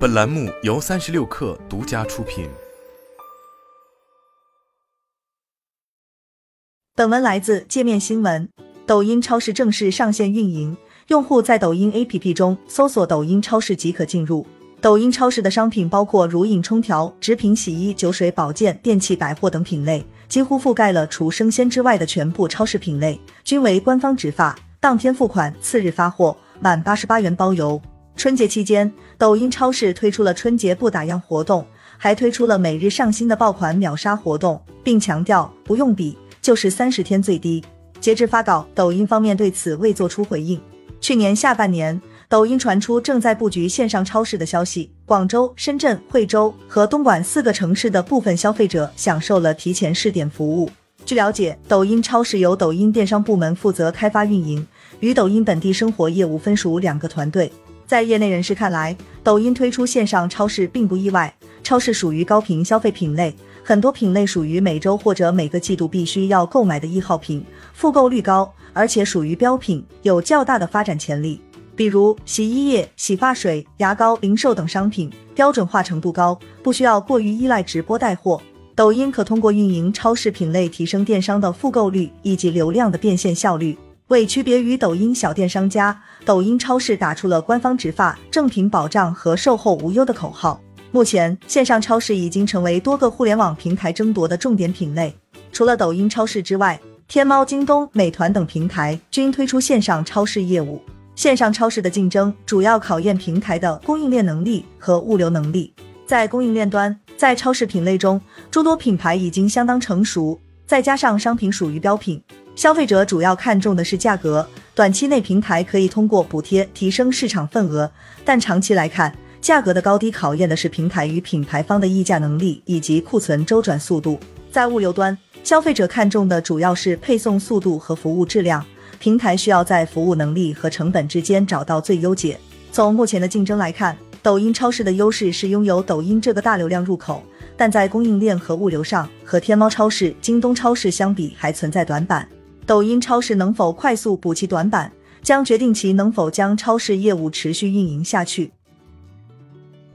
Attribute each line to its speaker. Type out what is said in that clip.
Speaker 1: 本栏目由三十六氪独家出品。
Speaker 2: 本文来自界面新闻。抖音超市正式上线运营，用户在抖音 APP 中搜索“抖音超市”即可进入。抖音超市的商品包括乳饮、冲调、直品、洗衣、酒水、保健、电器、百货等品类，几乎覆盖了除生鲜之外的全部超市品类，均为官方直发，当天付款，次日发货，满八十八元包邮。春节期间，抖音超市推出了春节不打烊活动，还推出了每日上新的爆款秒杀活动，并强调不用比就是三十天最低。截至发稿，抖音方面对此未作出回应。去年下半年，抖音传出正在布局线上超市的消息，广州、深圳、惠州和东莞四个城市的部分消费者享受了提前试点服务。据了解，抖音超市由抖音电商部门负责开发运营，与抖音本地生活业务分属两个团队。在业内人士看来，抖音推出线上超市并不意外。超市属于高频消费品类，很多品类属于每周或者每个季度必须要购买的易耗品，复购率高，而且属于标品，有较大的发展潜力。比如洗衣液、洗发水、牙膏、零售等商品，标准化程度高，不需要过于依赖直播带货。抖音可通过运营超市品类，提升电商的复购率以及流量的变现效率。为区别于抖音小店商家，抖音超市打出了官方直发、正品保障和售后无忧的口号。目前，线上超市已经成为多个互联网平台争夺的重点品类。除了抖音超市之外，天猫、京东、美团等平台均推出线上超市业务。线上超市的竞争主要考验平台的供应链能力和物流能力。在供应链端，在超市品类中，诸多品牌已经相当成熟，再加上商品属于标品。消费者主要看重的是价格，短期内平台可以通过补贴提升市场份额，但长期来看，价格的高低考验的是平台与品牌方的议价能力以及库存周转速度。在物流端，消费者看重的主要是配送速度和服务质量，平台需要在服务能力和成本之间找到最优解。从目前的竞争来看，抖音超市的优势是拥有抖音这个大流量入口，但在供应链和物流上，和天猫超市、京东超市相比还存在短板。抖音超市能否快速补齐短板，将决定其能否将超市业务持续运营下去。